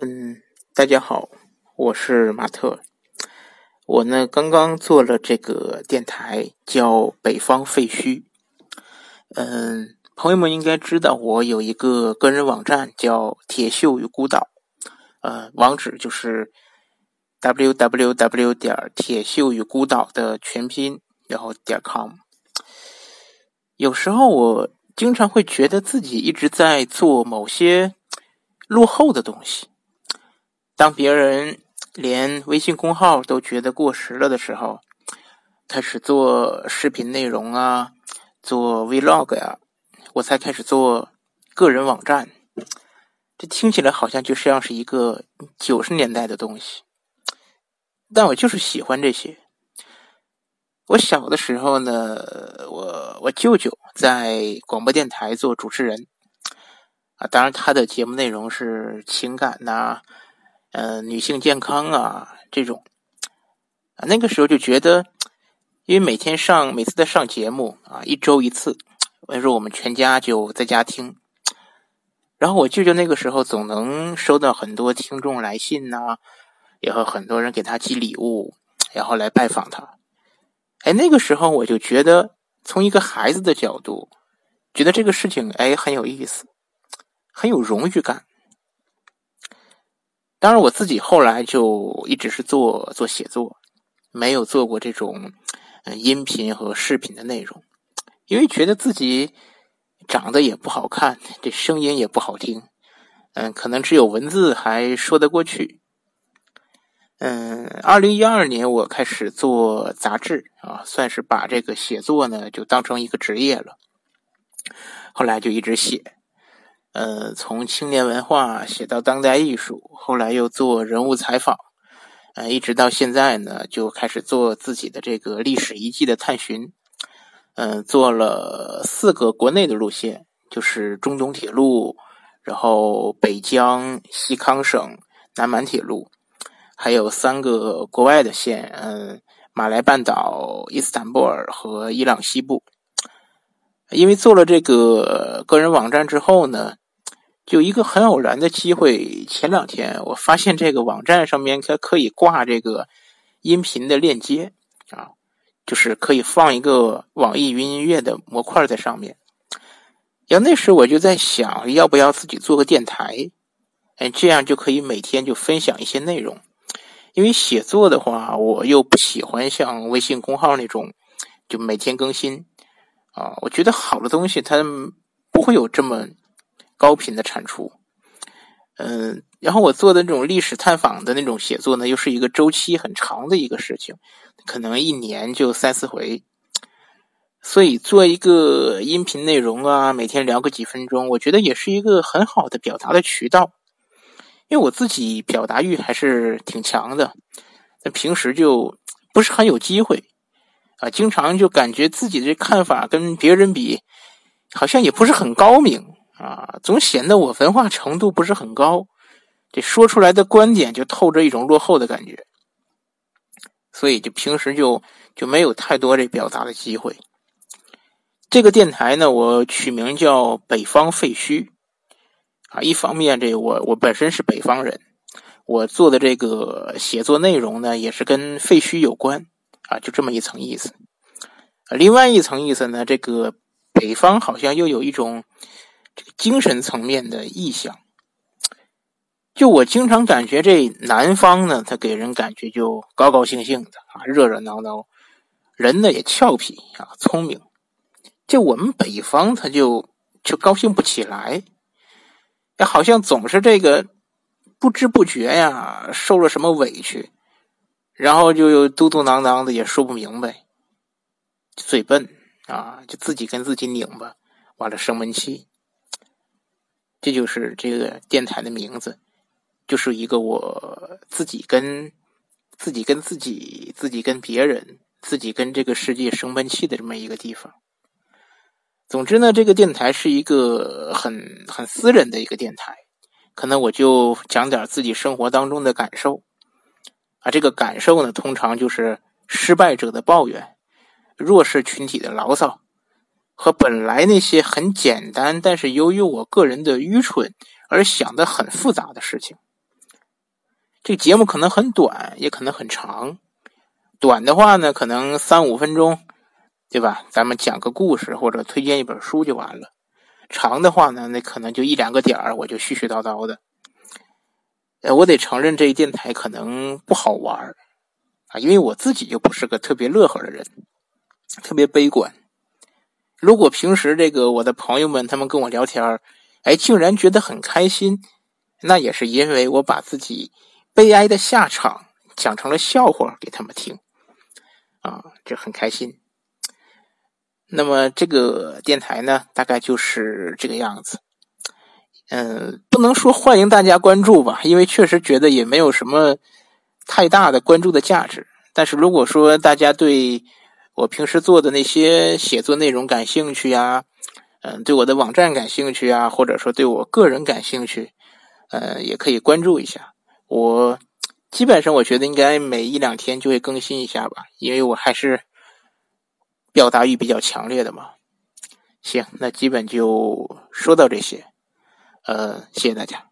嗯，大家好，我是马特。我呢刚刚做了这个电台，叫北方废墟。嗯，朋友们应该知道，我有一个个人网站叫铁锈与孤岛，呃，网址就是 w w w 点铁锈与孤岛的全拼，然后点 com。有时候我经常会觉得自己一直在做某些落后的东西。当别人连微信公号都觉得过时了的时候，开始做视频内容啊，做 vlog 呀，我才开始做个人网站。这听起来好像就像是一个九十年代的东西，但我就是喜欢这些。我小的时候呢，我我舅舅在广播电台做主持人啊，当然他的节目内容是情感呐。呃，女性健康啊，这种啊，那个时候就觉得，因为每天上，每次在上节目啊，一周一次，那时候我们全家就在家听。然后我舅舅那个时候总能收到很多听众来信呐，也和很多人给他寄礼物，然后来拜访他。哎，那个时候我就觉得，从一个孩子的角度，觉得这个事情哎很有意思，很有荣誉感。当然，我自己后来就一直是做做写作，没有做过这种嗯音频和视频的内容，因为觉得自己长得也不好看，这声音也不好听，嗯，可能只有文字还说得过去。嗯，二零一二年我开始做杂志啊，算是把这个写作呢就当成一个职业了，后来就一直写。呃，从青年文化写到当代艺术，后来又做人物采访，呃，一直到现在呢，就开始做自己的这个历史遗迹的探寻。嗯，做了四个国内的路线，就是中东铁路，然后北疆、西康省、南满铁路，还有三个国外的线，嗯，马来半岛、伊斯坦布尔和伊朗西部。因为做了这个个人网站之后呢。就一个很偶然的机会，前两天我发现这个网站上面它可以挂这个音频的链接啊，就是可以放一个网易云音乐的模块在上面。要那时我就在想，要不要自己做个电台？哎，这样就可以每天就分享一些内容。因为写作的话，我又不喜欢像微信公号那种就每天更新啊。我觉得好的东西它不会有这么。高频的产出，嗯，然后我做的那种历史探访的那种写作呢，又是一个周期很长的一个事情，可能一年就三四回，所以做一个音频内容啊，每天聊个几分钟，我觉得也是一个很好的表达的渠道，因为我自己表达欲还是挺强的，那平时就不是很有机会啊，经常就感觉自己的看法跟别人比，好像也不是很高明。啊，总显得我文化程度不是很高，这说出来的观点就透着一种落后的感觉，所以就平时就就没有太多这表达的机会。这个电台呢，我取名叫“北方废墟”，啊，一方面这我我本身是北方人，我做的这个写作内容呢，也是跟废墟有关，啊，就这么一层意思。另外一层意思呢，这个北方好像又有一种。这个精神层面的意象，就我经常感觉这南方呢，它给人感觉就高高兴兴的啊，热热闹闹，人呢也俏皮啊，聪明。就我们北方，他就就高兴不起来，哎，好像总是这个不知不觉呀，受了什么委屈，然后就又嘟嘟囔囔的，也说不明白，嘴笨啊，就自己跟自己拧巴，完了生闷气。这就是这个电台的名字，就是一个我自己跟自己跟自己、自己跟别人、自己跟这个世界生闷气的这么一个地方。总之呢，这个电台是一个很很私人的一个电台，可能我就讲点自己生活当中的感受啊。这个感受呢，通常就是失败者的抱怨、弱势群体的牢骚。和本来那些很简单，但是由于我个人的愚蠢而想的很复杂的事情，这节目可能很短，也可能很长。短的话呢，可能三五分钟，对吧？咱们讲个故事或者推荐一本书就完了。长的话呢，那可能就一两个点儿，我就絮絮叨叨的。呃，我得承认这一电台可能不好玩啊，因为我自己就不是个特别乐呵的人，特别悲观。如果平时这个我的朋友们他们跟我聊天哎，竟然觉得很开心，那也是因为我把自己悲哀的下场讲成了笑话给他们听。啊，就很开心。那么这个电台呢，大概就是这个样子。嗯，不能说欢迎大家关注吧，因为确实觉得也没有什么太大的关注的价值。但是如果说大家对我平时做的那些写作内容感兴趣呀，嗯，对我的网站感兴趣啊，或者说对我个人感兴趣，呃，也可以关注一下我。基本上，我觉得应该每一两天就会更新一下吧，因为我还是表达欲比较强烈的嘛。行，那基本就说到这些，呃，谢谢大家。